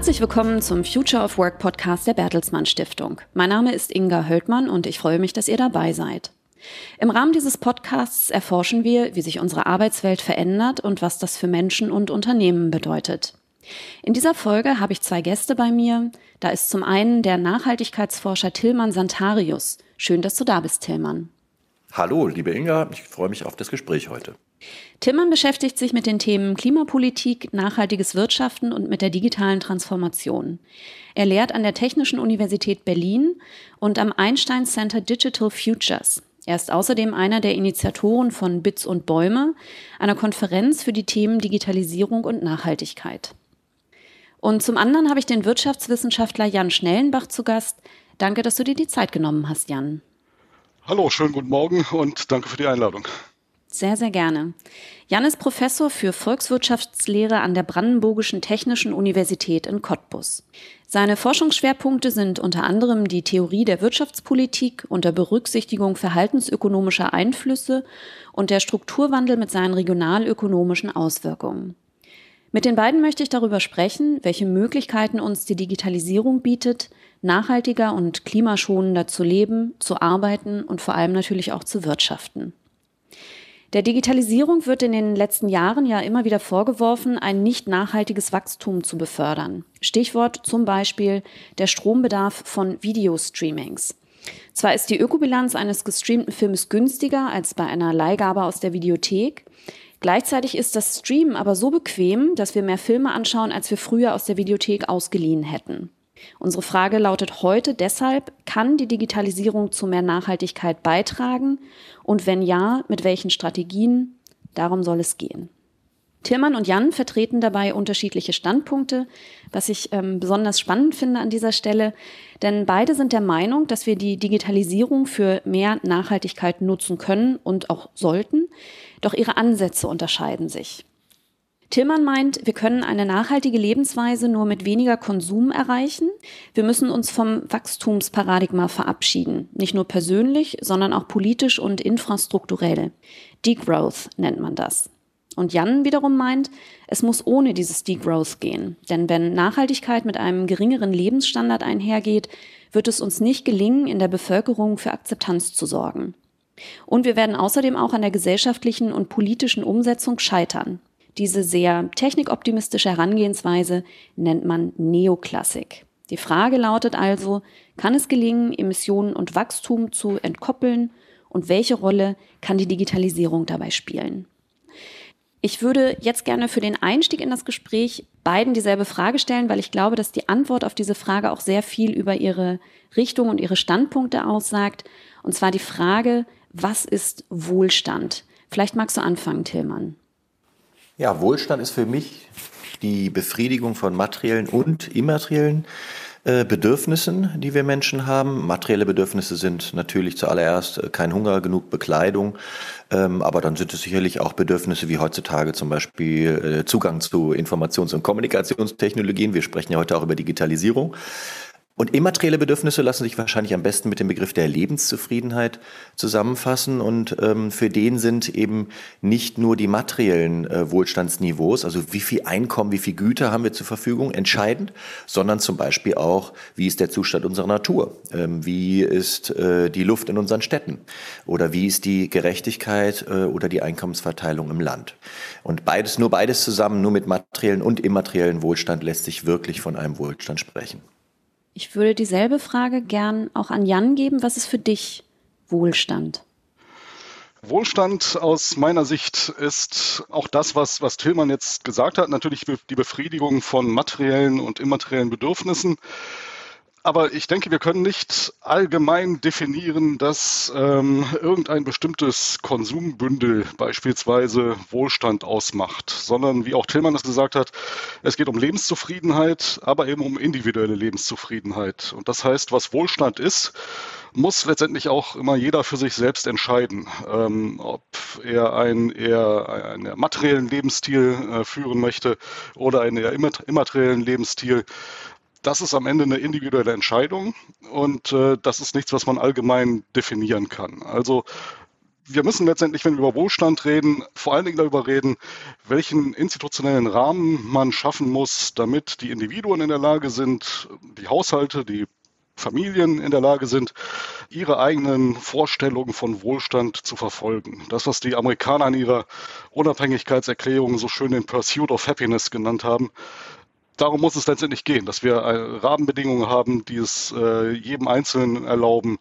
Herzlich willkommen zum Future of Work Podcast der Bertelsmann Stiftung. Mein Name ist Inga Höldmann und ich freue mich, dass ihr dabei seid. Im Rahmen dieses Podcasts erforschen wir, wie sich unsere Arbeitswelt verändert und was das für Menschen und Unternehmen bedeutet. In dieser Folge habe ich zwei Gäste bei mir. Da ist zum einen der Nachhaltigkeitsforscher Tillmann Santarius. Schön, dass du da bist, Tillmann. Hallo, liebe Inga, ich freue mich auf das Gespräch heute. Tillmann beschäftigt sich mit den Themen Klimapolitik, nachhaltiges Wirtschaften und mit der digitalen Transformation. Er lehrt an der Technischen Universität Berlin und am Einstein Center Digital Futures. Er ist außerdem einer der Initiatoren von Bits und Bäume, einer Konferenz für die Themen Digitalisierung und Nachhaltigkeit. Und zum anderen habe ich den Wirtschaftswissenschaftler Jan Schnellenbach zu Gast. Danke, dass du dir die Zeit genommen hast, Jan. Hallo, schönen guten Morgen und danke für die Einladung. Sehr, sehr gerne. Jan ist Professor für Volkswirtschaftslehre an der Brandenburgischen Technischen Universität in Cottbus. Seine Forschungsschwerpunkte sind unter anderem die Theorie der Wirtschaftspolitik unter Berücksichtigung verhaltensökonomischer Einflüsse und der Strukturwandel mit seinen regionalökonomischen Auswirkungen. Mit den beiden möchte ich darüber sprechen, welche Möglichkeiten uns die Digitalisierung bietet, nachhaltiger und klimaschonender zu leben, zu arbeiten und vor allem natürlich auch zu wirtschaften. Der Digitalisierung wird in den letzten Jahren ja immer wieder vorgeworfen, ein nicht nachhaltiges Wachstum zu befördern. Stichwort zum Beispiel der Strombedarf von Videostreamings. Zwar ist die Ökobilanz eines gestreamten Films günstiger als bei einer Leihgabe aus der Videothek, gleichzeitig ist das Streamen aber so bequem, dass wir mehr Filme anschauen, als wir früher aus der Videothek ausgeliehen hätten. Unsere Frage lautet heute deshalb, kann die Digitalisierung zu mehr Nachhaltigkeit beitragen? Und wenn ja, mit welchen Strategien? Darum soll es gehen. Tillmann und Jan vertreten dabei unterschiedliche Standpunkte, was ich ähm, besonders spannend finde an dieser Stelle, denn beide sind der Meinung, dass wir die Digitalisierung für mehr Nachhaltigkeit nutzen können und auch sollten, doch ihre Ansätze unterscheiden sich. Tillmann meint, wir können eine nachhaltige Lebensweise nur mit weniger Konsum erreichen. Wir müssen uns vom Wachstumsparadigma verabschieden. Nicht nur persönlich, sondern auch politisch und infrastrukturell. Degrowth nennt man das. Und Jan wiederum meint, es muss ohne dieses Degrowth gehen. Denn wenn Nachhaltigkeit mit einem geringeren Lebensstandard einhergeht, wird es uns nicht gelingen, in der Bevölkerung für Akzeptanz zu sorgen. Und wir werden außerdem auch an der gesellschaftlichen und politischen Umsetzung scheitern. Diese sehr technikoptimistische Herangehensweise nennt man Neoklassik. Die Frage lautet also, kann es gelingen, Emissionen und Wachstum zu entkoppeln und welche Rolle kann die Digitalisierung dabei spielen? Ich würde jetzt gerne für den Einstieg in das Gespräch beiden dieselbe Frage stellen, weil ich glaube, dass die Antwort auf diese Frage auch sehr viel über ihre Richtung und ihre Standpunkte aussagt. Und zwar die Frage, was ist Wohlstand? Vielleicht magst du anfangen, Tillmann. Ja, Wohlstand ist für mich die Befriedigung von materiellen und immateriellen äh, Bedürfnissen, die wir Menschen haben. Materielle Bedürfnisse sind natürlich zuallererst äh, kein Hunger, genug Bekleidung, ähm, aber dann sind es sicherlich auch Bedürfnisse wie heutzutage zum Beispiel äh, Zugang zu Informations- und Kommunikationstechnologien. Wir sprechen ja heute auch über Digitalisierung. Und immaterielle Bedürfnisse lassen sich wahrscheinlich am besten mit dem Begriff der Lebenszufriedenheit zusammenfassen. Und ähm, für den sind eben nicht nur die materiellen äh, Wohlstandsniveaus, also wie viel Einkommen, wie viel Güter haben wir zur Verfügung, entscheidend, sondern zum Beispiel auch, wie ist der Zustand unserer Natur, ähm, wie ist äh, die Luft in unseren Städten oder wie ist die Gerechtigkeit äh, oder die Einkommensverteilung im Land. Und beides, nur beides zusammen, nur mit materiellen und immateriellen Wohlstand lässt sich wirklich von einem Wohlstand sprechen. Ich würde dieselbe Frage gern auch an Jan geben. Was ist für dich Wohlstand? Wohlstand aus meiner Sicht ist auch das, was, was Tillmann jetzt gesagt hat, natürlich die Befriedigung von materiellen und immateriellen Bedürfnissen. Aber ich denke, wir können nicht allgemein definieren, dass ähm, irgendein bestimmtes Konsumbündel beispielsweise Wohlstand ausmacht, sondern wie auch Tillmann es gesagt hat, es geht um Lebenszufriedenheit, aber eben um individuelle Lebenszufriedenheit. Und das heißt, was Wohlstand ist, muss letztendlich auch immer jeder für sich selbst entscheiden, ähm, ob er einen eher einen materiellen Lebensstil äh, führen möchte oder einen eher immateriellen Lebensstil das ist am Ende eine individuelle Entscheidung und äh, das ist nichts, was man allgemein definieren kann. Also wir müssen letztendlich, wenn wir über Wohlstand reden, vor allen Dingen darüber reden, welchen institutionellen Rahmen man schaffen muss, damit die Individuen in der Lage sind, die Haushalte, die Familien in der Lage sind, ihre eigenen Vorstellungen von Wohlstand zu verfolgen. Das, was die Amerikaner in ihrer Unabhängigkeitserklärung so schön den Pursuit of Happiness genannt haben, darum muss es letztendlich gehen, dass wir äh, Rahmenbedingungen haben, die es äh, jedem Einzelnen erlauben,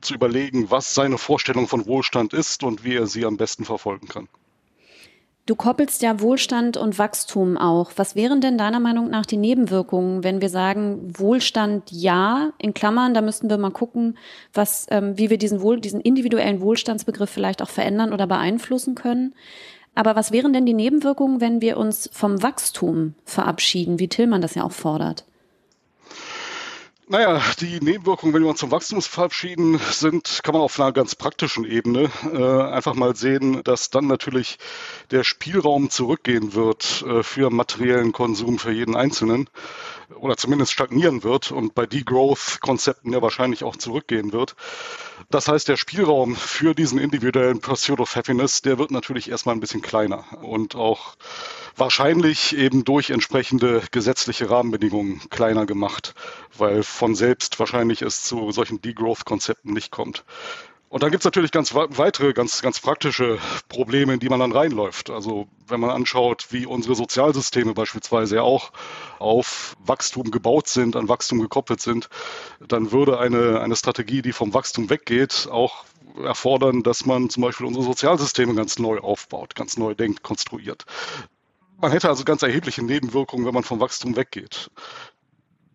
zu überlegen, was seine Vorstellung von Wohlstand ist und wie er sie am besten verfolgen kann. Du koppelst ja Wohlstand und Wachstum auch. Was wären denn deiner Meinung nach die Nebenwirkungen, wenn wir sagen, Wohlstand ja, in Klammern, da müssten wir mal gucken, was, ähm, wie wir diesen, Wohl, diesen individuellen Wohlstandsbegriff vielleicht auch verändern oder beeinflussen können. Aber was wären denn die Nebenwirkungen, wenn wir uns vom Wachstum verabschieden, wie Tillmann das ja auch fordert? Naja, die Nebenwirkungen, wenn wir uns zum Wachstum verabschieden, sind, kann man auf einer ganz praktischen Ebene äh, einfach mal sehen, dass dann natürlich der Spielraum zurückgehen wird äh, für materiellen Konsum für jeden Einzelnen oder zumindest stagnieren wird und bei Degrowth-Konzepten ja wahrscheinlich auch zurückgehen wird. Das heißt, der Spielraum für diesen individuellen Pursuit of Happiness, der wird natürlich erstmal ein bisschen kleiner und auch wahrscheinlich eben durch entsprechende gesetzliche Rahmenbedingungen kleiner gemacht, weil von selbst wahrscheinlich es zu solchen Degrowth-Konzepten nicht kommt. Und dann gibt es natürlich ganz weitere, ganz, ganz praktische Probleme, in die man dann reinläuft. Also wenn man anschaut, wie unsere Sozialsysteme beispielsweise ja auch auf Wachstum gebaut sind, an Wachstum gekoppelt sind, dann würde eine, eine Strategie, die vom Wachstum weggeht, auch erfordern, dass man zum Beispiel unsere Sozialsysteme ganz neu aufbaut, ganz neu denkt, konstruiert. Man hätte also ganz erhebliche Nebenwirkungen, wenn man vom Wachstum weggeht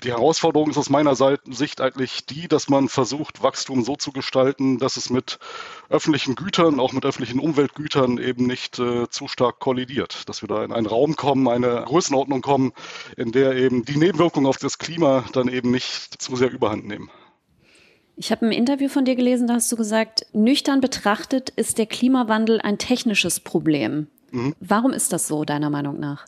die Herausforderung ist aus meiner Sicht eigentlich die, dass man versucht, Wachstum so zu gestalten, dass es mit öffentlichen Gütern, auch mit öffentlichen Umweltgütern eben nicht äh, zu stark kollidiert. Dass wir da in einen Raum kommen, eine Größenordnung kommen, in der eben die Nebenwirkungen auf das Klima dann eben nicht zu sehr überhand nehmen. Ich habe ein Interview von dir gelesen, da hast du gesagt, nüchtern betrachtet ist der Klimawandel ein technisches Problem. Mhm. Warum ist das so, deiner Meinung nach?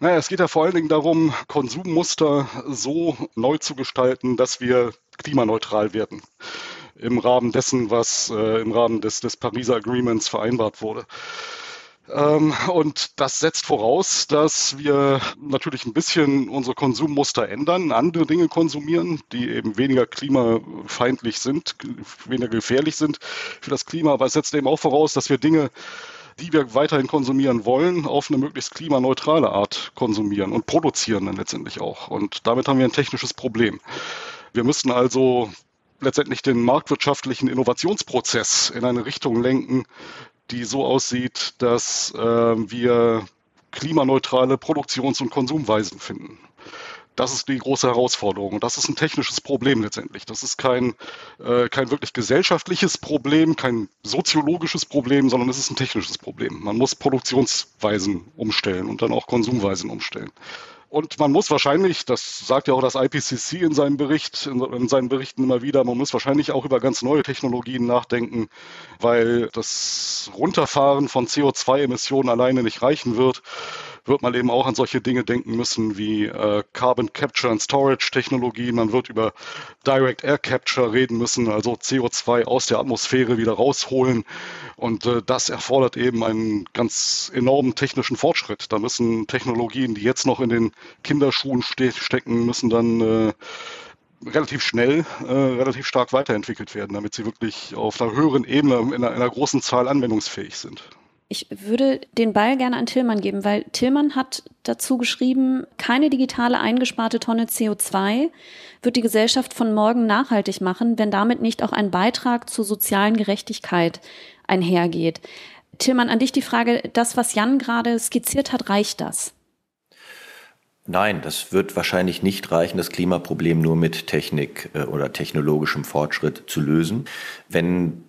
Naja, es geht ja vor allen Dingen darum, Konsummuster so neu zu gestalten, dass wir klimaneutral werden. Im Rahmen dessen, was äh, im Rahmen des, des Pariser Agreements vereinbart wurde. Ähm, und das setzt voraus, dass wir natürlich ein bisschen unsere Konsummuster ändern, andere Dinge konsumieren, die eben weniger klimafeindlich sind, weniger gefährlich sind für das Klima. Aber es setzt eben auch voraus, dass wir Dinge die wir weiterhin konsumieren wollen, auf eine möglichst klimaneutrale Art konsumieren und produzieren dann letztendlich auch. Und damit haben wir ein technisches Problem. Wir müssen also letztendlich den marktwirtschaftlichen Innovationsprozess in eine Richtung lenken, die so aussieht, dass äh, wir klimaneutrale Produktions- und Konsumweisen finden. Das ist die große Herausforderung und das ist ein technisches Problem letztendlich. Das ist kein, äh, kein wirklich gesellschaftliches Problem, kein soziologisches Problem, sondern es ist ein technisches Problem. Man muss Produktionsweisen umstellen und dann auch Konsumweisen umstellen. Und man muss wahrscheinlich, das sagt ja auch das IPCC in seinem Bericht, in, seinen Berichten immer wieder, man muss wahrscheinlich auch über ganz neue Technologien nachdenken, weil das Runterfahren von CO2-Emissionen alleine nicht reichen wird wird man eben auch an solche Dinge denken müssen wie äh, Carbon Capture and Storage Technologien. Man wird über Direct Air Capture reden müssen, also CO2 aus der Atmosphäre wieder rausholen. Und äh, das erfordert eben einen ganz enormen technischen Fortschritt. Da müssen Technologien, die jetzt noch in den Kinderschuhen ste stecken, müssen dann äh, relativ schnell, äh, relativ stark weiterentwickelt werden, damit sie wirklich auf einer höheren Ebene in einer, in einer großen Zahl anwendungsfähig sind. Ich würde den Ball gerne an Tillmann geben, weil Tillmann hat dazu geschrieben, keine digitale eingesparte Tonne CO2 wird die Gesellschaft von morgen nachhaltig machen, wenn damit nicht auch ein Beitrag zur sozialen Gerechtigkeit einhergeht. Tillmann, an dich die Frage, das, was Jan gerade skizziert hat, reicht das? Nein, das wird wahrscheinlich nicht reichen, das Klimaproblem nur mit Technik äh, oder technologischem Fortschritt zu lösen. Wenn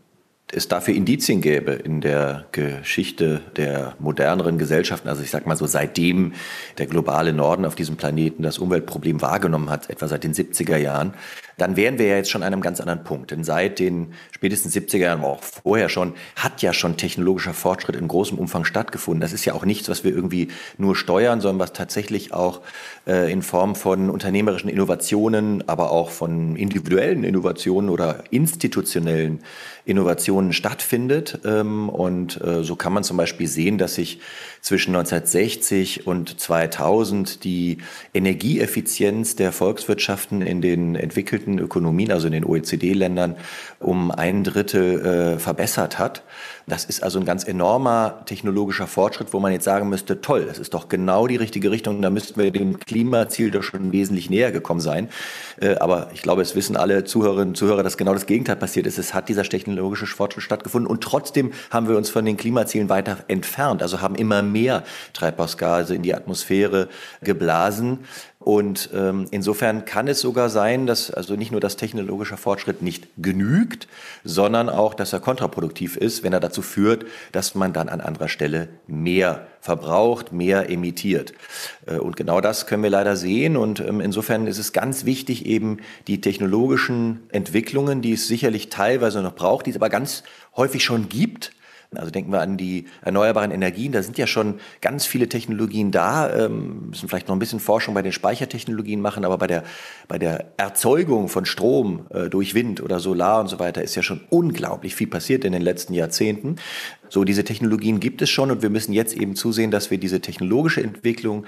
es dafür Indizien gäbe in der Geschichte der moderneren Gesellschaften, also ich sag mal so, seitdem der globale Norden auf diesem Planeten das Umweltproblem wahrgenommen hat, etwa seit den 70er Jahren, dann wären wir ja jetzt schon an einem ganz anderen Punkt. Denn seit den spätestens 70er Jahren, auch vorher schon, hat ja schon technologischer Fortschritt in großem Umfang stattgefunden. Das ist ja auch nichts, was wir irgendwie nur steuern, sondern was tatsächlich auch äh, in Form von unternehmerischen Innovationen, aber auch von individuellen Innovationen oder institutionellen Innovationen stattfindet. Ähm, und äh, so kann man zum Beispiel sehen, dass sich zwischen 1960 und 2000 die Energieeffizienz der Volkswirtschaften in den entwickelten Ökonomien, also in den OECD-Ländern, um ein Drittel äh, verbessert hat. Das ist also ein ganz enormer technologischer Fortschritt, wo man jetzt sagen müsste, toll, das ist doch genau die richtige Richtung, da müssten wir dem Klimaziel doch schon wesentlich näher gekommen sein. Äh, aber ich glaube, es wissen alle Zuhörerinnen und Zuhörer, dass genau das Gegenteil passiert ist. Es hat dieser technologische Fortschritt stattgefunden und trotzdem haben wir uns von den Klimazielen weiter entfernt, also haben immer mehr Treibhausgase in die Atmosphäre geblasen. Und ähm, insofern kann es sogar sein, dass also nicht nur das technologischer Fortschritt nicht genügt, sondern auch, dass er kontraproduktiv ist, wenn er dazu führt, dass man dann an anderer Stelle mehr verbraucht, mehr emittiert. Äh, und genau das können wir leider sehen. Und ähm, insofern ist es ganz wichtig, eben die technologischen Entwicklungen, die es sicherlich teilweise noch braucht, die es aber ganz häufig schon gibt, also denken wir an die erneuerbaren Energien, da sind ja schon ganz viele Technologien da, ähm, müssen vielleicht noch ein bisschen Forschung bei den Speichertechnologien machen, aber bei der, bei der Erzeugung von Strom äh, durch Wind oder Solar und so weiter ist ja schon unglaublich viel passiert in den letzten Jahrzehnten. So, diese Technologien gibt es schon und wir müssen jetzt eben zusehen, dass wir diese technologische Entwicklung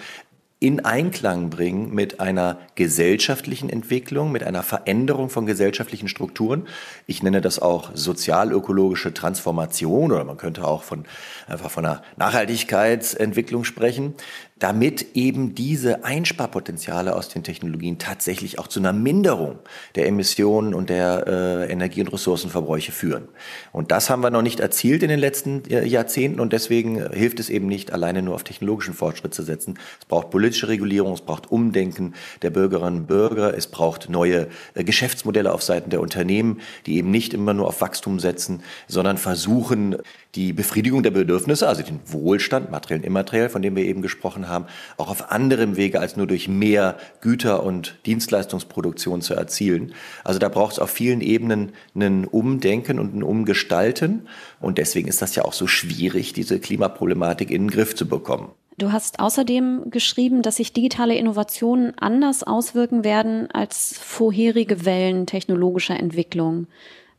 in Einklang bringen mit einer gesellschaftlichen Entwicklung, mit einer Veränderung von gesellschaftlichen Strukturen. Ich nenne das auch sozialökologische Transformation oder man könnte auch von, einfach von einer Nachhaltigkeitsentwicklung sprechen damit eben diese Einsparpotenziale aus den Technologien tatsächlich auch zu einer Minderung der Emissionen und der äh, Energie- und Ressourcenverbräuche führen. Und das haben wir noch nicht erzielt in den letzten äh, Jahrzehnten und deswegen äh, hilft es eben nicht, alleine nur auf technologischen Fortschritt zu setzen. Es braucht politische Regulierung, es braucht Umdenken der Bürgerinnen und Bürger, es braucht neue äh, Geschäftsmodelle auf Seiten der Unternehmen, die eben nicht immer nur auf Wachstum setzen, sondern versuchen, die Befriedigung der Bedürfnisse, also den Wohlstand, materiell und immateriell, von dem wir eben gesprochen haben, auch auf anderem Wege als nur durch mehr Güter- und Dienstleistungsproduktion zu erzielen. Also da braucht es auf vielen Ebenen ein Umdenken und ein Umgestalten. Und deswegen ist das ja auch so schwierig, diese Klimaproblematik in den Griff zu bekommen. Du hast außerdem geschrieben, dass sich digitale Innovationen anders auswirken werden als vorherige Wellen technologischer Entwicklung.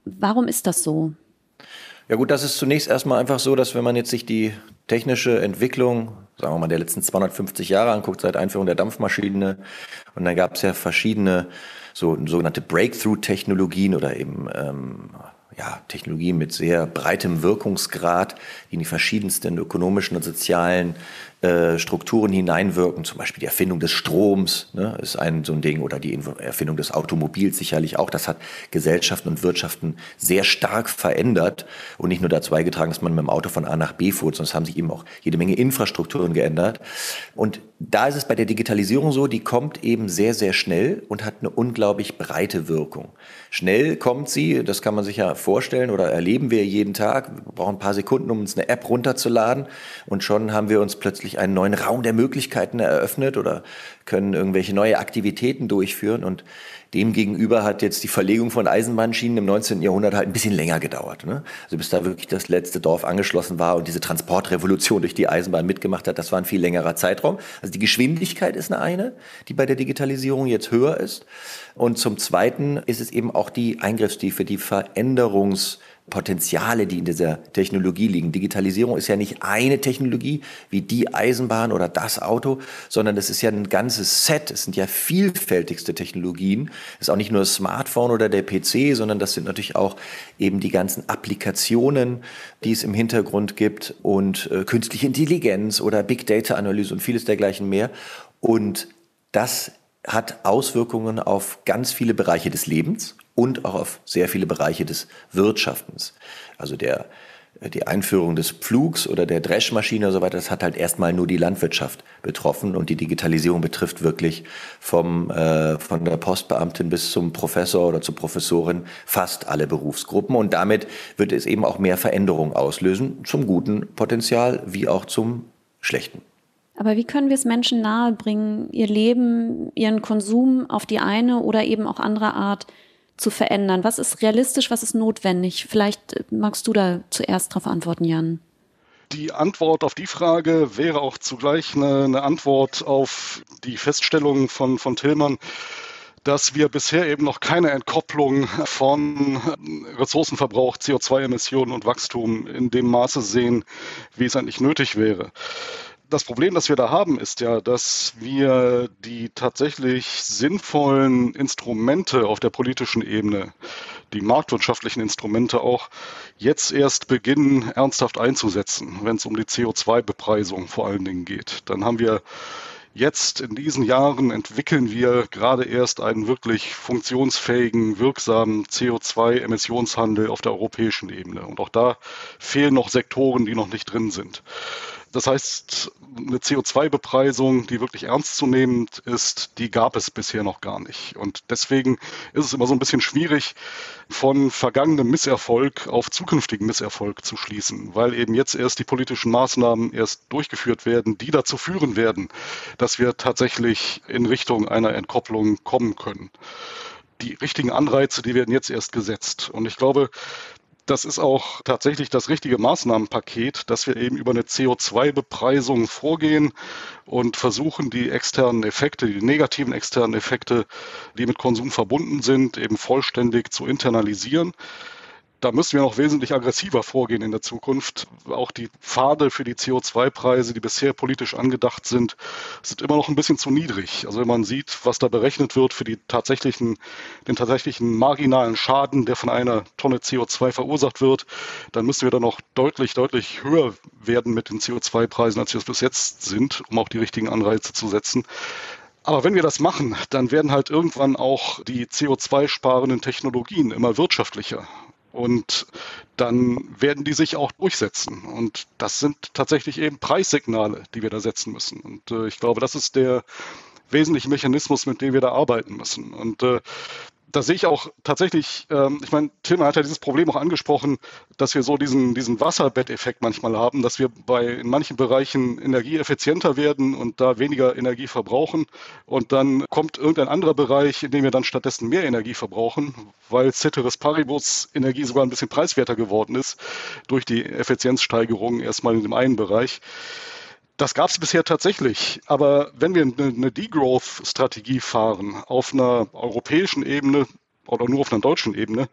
Warum ist das so? Ja gut, das ist zunächst erstmal einfach so, dass wenn man jetzt sich die technische Entwicklung, sagen wir mal, der letzten 250 Jahre anguckt, seit Einführung der Dampfmaschine, und dann gab es ja verschiedene so sogenannte Breakthrough-Technologien oder eben ähm, ja, Technologien mit sehr breitem Wirkungsgrad, die in die verschiedensten ökonomischen und sozialen äh, Strukturen hineinwirken, zum Beispiel die Erfindung des Stroms ne, ist ein so ein Ding oder die Erfindung des Automobils sicherlich auch. Das hat Gesellschaften und Wirtschaften sehr stark verändert und nicht nur dazu beigetragen, dass man mit dem Auto von A nach B fuhr, sondern es haben sich eben auch jede Menge Infrastrukturen geändert. Und da ist es bei der Digitalisierung so, die kommt eben sehr, sehr schnell und hat eine unglaublich breite Wirkung. Schnell kommt sie, das kann man sich ja vorstellen oder erleben wir jeden Tag. Wir brauchen ein paar Sekunden, um uns eine App runterzuladen und schon haben wir uns plötzlich einen neuen Raum der Möglichkeiten eröffnet oder können irgendwelche neue Aktivitäten durchführen. Und demgegenüber hat jetzt die Verlegung von Eisenbahnschienen im 19. Jahrhundert halt ein bisschen länger gedauert. Ne? Also bis da wirklich das letzte Dorf angeschlossen war und diese Transportrevolution durch die Eisenbahn mitgemacht hat, das war ein viel längerer Zeitraum. Also die Geschwindigkeit ist eine, eine die bei der Digitalisierung jetzt höher ist. Und zum Zweiten ist es eben auch die Eingriffstiefe, die Veränderungs- Potenziale, die in dieser Technologie liegen. Digitalisierung ist ja nicht eine Technologie wie die Eisenbahn oder das Auto, sondern das ist ja ein ganzes Set. Es sind ja vielfältigste Technologien. Es ist auch nicht nur das Smartphone oder der PC, sondern das sind natürlich auch eben die ganzen Applikationen, die es im Hintergrund gibt und äh, künstliche Intelligenz oder Big Data Analyse und vieles dergleichen mehr. Und das hat Auswirkungen auf ganz viele Bereiche des Lebens und auch auf sehr viele Bereiche des Wirtschaftens. Also der, die Einführung des Pflugs oder der Dreschmaschine und so weiter, das hat halt erstmal nur die Landwirtschaft betroffen und die Digitalisierung betrifft wirklich vom, äh, von der Postbeamtin bis zum Professor oder zur Professorin fast alle Berufsgruppen und damit wird es eben auch mehr Veränderungen auslösen, zum guten Potenzial wie auch zum schlechten. Aber wie können wir es Menschen nahebringen, ihr Leben, ihren Konsum auf die eine oder eben auch andere Art zu verändern? Was ist realistisch, was ist notwendig? Vielleicht äh, magst du da zuerst darauf antworten, Jan. Die Antwort auf die Frage wäre auch zugleich eine, eine Antwort auf die Feststellung von, von Tillmann, dass wir bisher eben noch keine Entkopplung von Ressourcenverbrauch, CO2-Emissionen und Wachstum in dem Maße sehen, wie es eigentlich nötig wäre. Das Problem, das wir da haben, ist ja, dass wir die tatsächlich sinnvollen Instrumente auf der politischen Ebene, die marktwirtschaftlichen Instrumente auch, jetzt erst beginnen ernsthaft einzusetzen, wenn es um die CO2-Bepreisung vor allen Dingen geht. Dann haben wir Jetzt in diesen Jahren entwickeln wir gerade erst einen wirklich funktionsfähigen, wirksamen CO2-Emissionshandel auf der europäischen Ebene. Und auch da fehlen noch Sektoren, die noch nicht drin sind. Das heißt, eine CO2-Bepreisung, die wirklich ernstzunehmend ist, die gab es bisher noch gar nicht. Und deswegen ist es immer so ein bisschen schwierig, von vergangenem Misserfolg auf zukünftigen Misserfolg zu schließen, weil eben jetzt erst die politischen Maßnahmen erst durchgeführt werden, die dazu führen werden, dass wir tatsächlich in Richtung einer Entkopplung kommen können die richtigen Anreize, die werden jetzt erst gesetzt. Und ich glaube, das ist auch tatsächlich das richtige Maßnahmenpaket, dass wir eben über eine CO2-Bepreisung vorgehen und versuchen, die externen Effekte, die negativen externen Effekte, die mit Konsum verbunden sind, eben vollständig zu internalisieren da müssen wir noch wesentlich aggressiver vorgehen in der Zukunft. Auch die Pfade für die CO2-Preise, die bisher politisch angedacht sind, sind immer noch ein bisschen zu niedrig. Also wenn man sieht, was da berechnet wird für die tatsächlichen, den tatsächlichen marginalen Schaden, der von einer Tonne CO2 verursacht wird, dann müssen wir da noch deutlich, deutlich höher werden mit den CO2-Preisen, als wir es bis jetzt sind, um auch die richtigen Anreize zu setzen. Aber wenn wir das machen, dann werden halt irgendwann auch die CO2-sparenden Technologien immer wirtschaftlicher. Und dann werden die sich auch durchsetzen. Und das sind tatsächlich eben Preissignale, die wir da setzen müssen. Und äh, ich glaube, das ist der wesentliche Mechanismus, mit dem wir da arbeiten müssen. Und äh, da sehe ich auch tatsächlich, ähm, ich meine, Tim hat ja dieses Problem auch angesprochen, dass wir so diesen, diesen Wasserbetteffekt manchmal haben, dass wir bei in manchen Bereichen energieeffizienter werden und da weniger Energie verbrauchen. Und dann kommt irgendein anderer Bereich, in dem wir dann stattdessen mehr Energie verbrauchen, weil Ceteris Paribus Energie sogar ein bisschen preiswerter geworden ist durch die Effizienzsteigerung erstmal in dem einen Bereich. Das gab es bisher tatsächlich. Aber wenn wir eine, Degrowth-Strategie fahren auf einer europäischen Ebene oder nur auf einer deutschen Ebene,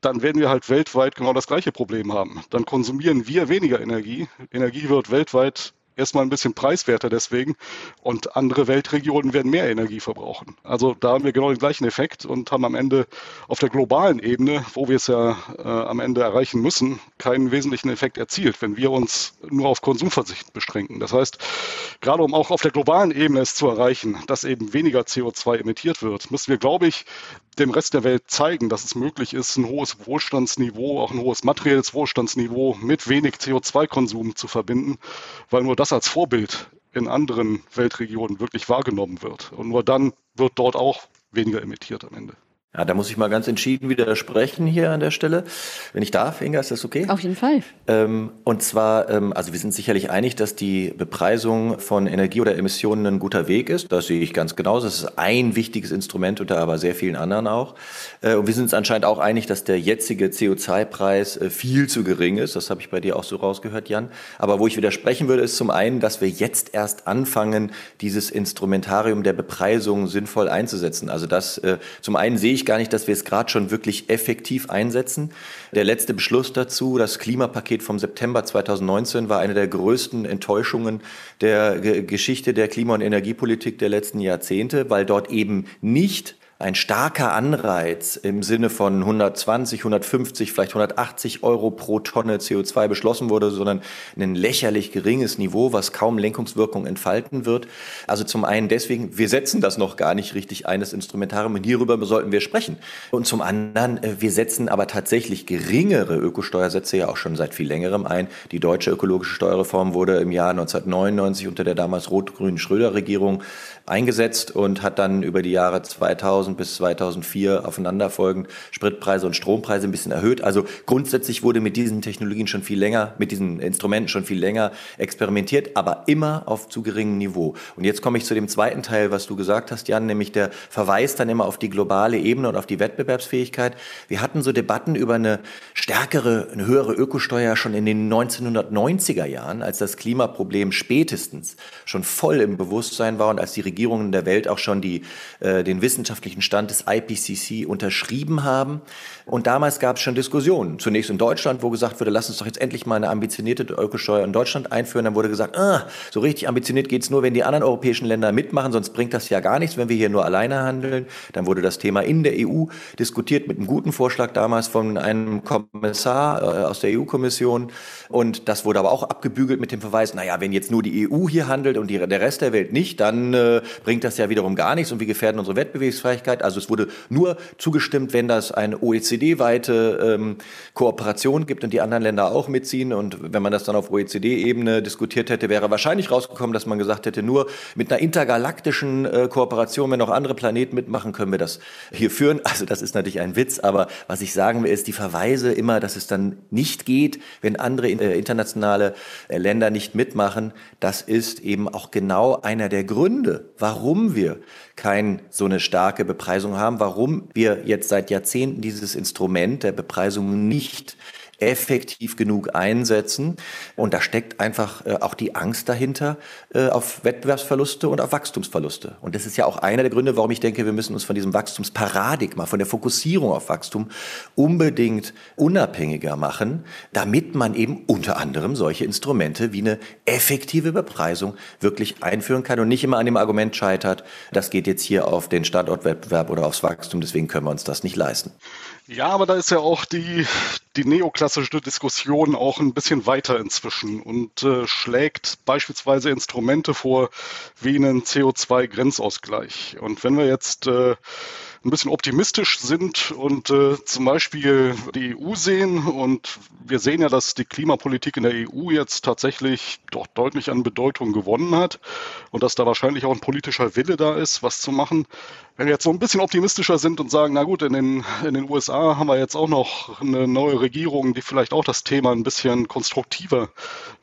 dann werden wir halt weltweit genau das gleiche Problem haben. Dann konsumieren wir weniger Energie. Energie wird weltweit erstmal ein bisschen preiswerter deswegen und andere Weltregionen werden mehr Energie verbrauchen. Also da haben wir genau den gleichen Effekt und haben am Ende auf der globalen Ebene, wo wir es ja äh, am Ende erreichen müssen, keinen wesentlichen Effekt erzielt, wenn wir uns nur auf Konsumverzicht beschränken. Das heißt, gerade um auch auf der globalen Ebene es zu erreichen, dass eben weniger CO2 emittiert wird, müssen wir, glaube ich, dem Rest der Welt zeigen, dass es möglich ist, ein hohes Wohlstandsniveau, auch ein hohes materielles Wohlstandsniveau mit wenig CO2-Konsum zu verbinden, weil nur das als Vorbild in anderen Weltregionen wirklich wahrgenommen wird. Und nur dann wird dort auch weniger emittiert am Ende. Ja, da muss ich mal ganz entschieden widersprechen hier an der Stelle. Wenn ich darf, Inga, ist das okay? Auf jeden Fall. Ähm, und zwar, ähm, also wir sind sicherlich einig, dass die Bepreisung von Energie oder Emissionen ein guter Weg ist. Das sehe ich ganz genauso. Das ist ein wichtiges Instrument unter aber sehr vielen anderen auch. Äh, und wir sind uns anscheinend auch einig, dass der jetzige CO2-Preis äh, viel zu gering ist. Das habe ich bei dir auch so rausgehört, Jan. Aber wo ich widersprechen würde, ist zum einen, dass wir jetzt erst anfangen, dieses Instrumentarium der Bepreisung sinnvoll einzusetzen. Also das, äh, zum einen sehe ich ich gar nicht, dass wir es gerade schon wirklich effektiv einsetzen. Der letzte Beschluss dazu, das Klimapaket vom September 2019, war eine der größten Enttäuschungen der Geschichte der Klima- und Energiepolitik der letzten Jahrzehnte, weil dort eben nicht ein starker Anreiz im Sinne von 120, 150, vielleicht 180 Euro pro Tonne CO2 beschlossen wurde, sondern ein lächerlich geringes Niveau, was kaum Lenkungswirkung entfalten wird. Also zum einen deswegen, wir setzen das noch gar nicht richtig ein, das Instrumentarium, und hierüber sollten wir sprechen. Und zum anderen, äh, wir setzen aber tatsächlich geringere Ökosteuersätze ja auch schon seit viel längerem ein. Die deutsche ökologische Steuerreform wurde im Jahr 1999 unter der damals rot-grünen Schröder-Regierung eingesetzt und hat dann über die Jahre 2000 2000 bis 2004 aufeinanderfolgend Spritpreise und Strompreise ein bisschen erhöht. Also grundsätzlich wurde mit diesen Technologien schon viel länger, mit diesen Instrumenten schon viel länger experimentiert, aber immer auf zu geringem Niveau. Und jetzt komme ich zu dem zweiten Teil, was du gesagt hast, Jan, nämlich der Verweis dann immer auf die globale Ebene und auf die Wettbewerbsfähigkeit. Wir hatten so Debatten über eine stärkere, eine höhere Ökosteuer schon in den 1990er Jahren, als das Klimaproblem spätestens schon voll im Bewusstsein war und als die Regierungen der Welt auch schon die, äh, den wissenschaftlichen Stand des IPCC unterschrieben haben. Und damals gab es schon Diskussionen. Zunächst in Deutschland, wo gesagt wurde, lass uns doch jetzt endlich mal eine ambitionierte Ökosteuer in Deutschland einführen. Dann wurde gesagt, ah, so richtig ambitioniert geht's nur, wenn die anderen europäischen Länder mitmachen, sonst bringt das ja gar nichts, wenn wir hier nur alleine handeln. Dann wurde das Thema in der EU diskutiert mit einem guten Vorschlag damals von einem Kommissar äh, aus der EU-Kommission. Und das wurde aber auch abgebügelt mit dem Verweis, naja, wenn jetzt nur die EU hier handelt und die, der Rest der Welt nicht, dann äh, bringt das ja wiederum gar nichts und wir gefährden unsere Wettbewerbsfähigkeit. Also es wurde nur zugestimmt, wenn das eine OECD-weite ähm, Kooperation gibt und die anderen Länder auch mitziehen. Und wenn man das dann auf OECD-Ebene diskutiert hätte, wäre wahrscheinlich rausgekommen, dass man gesagt hätte, nur mit einer intergalaktischen äh, Kooperation, wenn auch andere Planeten mitmachen, können wir das hier führen. Also das ist natürlich ein Witz, aber was ich sagen will, ist die Verweise immer, dass es dann nicht geht, wenn andere äh, internationale äh, Länder nicht mitmachen. Das ist eben auch genau einer der Gründe, warum wir kein so eine starke Bepreisung haben, warum wir jetzt seit Jahrzehnten dieses Instrument der Bepreisung nicht effektiv genug einsetzen. Und da steckt einfach äh, auch die Angst dahinter äh, auf Wettbewerbsverluste und auf Wachstumsverluste. Und das ist ja auch einer der Gründe, warum ich denke, wir müssen uns von diesem Wachstumsparadigma, von der Fokussierung auf Wachstum unbedingt unabhängiger machen, damit man eben unter anderem solche Instrumente wie eine effektive Bepreisung wirklich einführen kann und nicht immer an dem Argument scheitert, das geht jetzt hier auf den Standortwettbewerb oder aufs Wachstum, deswegen können wir uns das nicht leisten. Ja, aber da ist ja auch die, die neoklassische Diskussion auch ein bisschen weiter inzwischen und äh, schlägt beispielsweise Instrumente vor wie einen CO2-Grenzausgleich. Und wenn wir jetzt äh, ein bisschen optimistisch sind und äh, zum Beispiel die EU sehen. Und wir sehen ja, dass die Klimapolitik in der EU jetzt tatsächlich doch deutlich an Bedeutung gewonnen hat und dass da wahrscheinlich auch ein politischer Wille da ist, was zu machen. Wenn wir jetzt so ein bisschen optimistischer sind und sagen, na gut, in den, in den USA haben wir jetzt auch noch eine neue Regierung, die vielleicht auch das Thema ein bisschen konstruktiver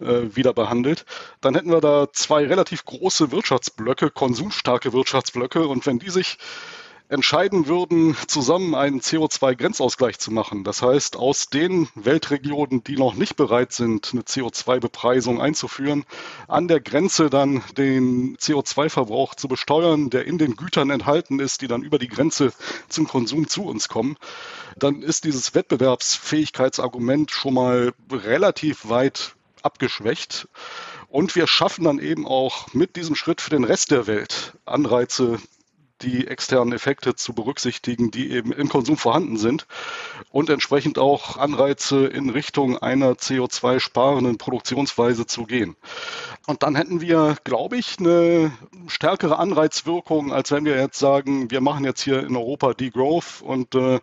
äh, wieder behandelt, dann hätten wir da zwei relativ große Wirtschaftsblöcke, konsumstarke Wirtschaftsblöcke. Und wenn die sich entscheiden würden, zusammen einen CO2-Grenzausgleich zu machen. Das heißt, aus den Weltregionen, die noch nicht bereit sind, eine CO2-Bepreisung einzuführen, an der Grenze dann den CO2-Verbrauch zu besteuern, der in den Gütern enthalten ist, die dann über die Grenze zum Konsum zu uns kommen, dann ist dieses Wettbewerbsfähigkeitsargument schon mal relativ weit abgeschwächt. Und wir schaffen dann eben auch mit diesem Schritt für den Rest der Welt Anreize, die externen Effekte zu berücksichtigen, die eben im Konsum vorhanden sind und entsprechend auch Anreize in Richtung einer CO2-sparenden Produktionsweise zu gehen. Und dann hätten wir, glaube ich, eine stärkere Anreizwirkung, als wenn wir jetzt sagen, wir machen jetzt hier in Europa Degrowth und äh,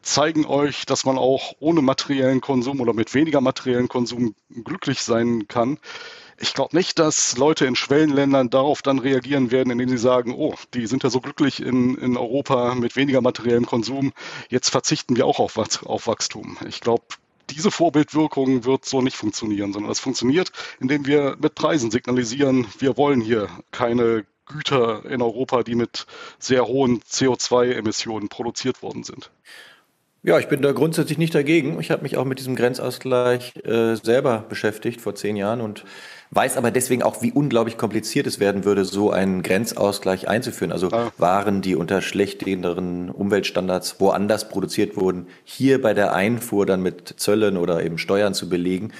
zeigen euch, dass man auch ohne materiellen Konsum oder mit weniger materiellen Konsum glücklich sein kann ich glaube nicht, dass Leute in Schwellenländern darauf dann reagieren werden, indem sie sagen, oh, die sind ja so glücklich in, in Europa mit weniger materiellem Konsum, jetzt verzichten wir auch auf, auf Wachstum. Ich glaube, diese Vorbildwirkung wird so nicht funktionieren, sondern es funktioniert, indem wir mit Preisen signalisieren, wir wollen hier keine Güter in Europa, die mit sehr hohen CO2-Emissionen produziert worden sind. Ja, ich bin da grundsätzlich nicht dagegen. Ich habe mich auch mit diesem Grenzausgleich äh, selber beschäftigt vor zehn Jahren und weiß aber deswegen auch, wie unglaublich kompliziert es werden würde, so einen Grenzausgleich einzuführen. Also ah. Waren, die unter schlechteren Umweltstandards woanders produziert wurden, hier bei der Einfuhr dann mit Zöllen oder eben Steuern zu belegen.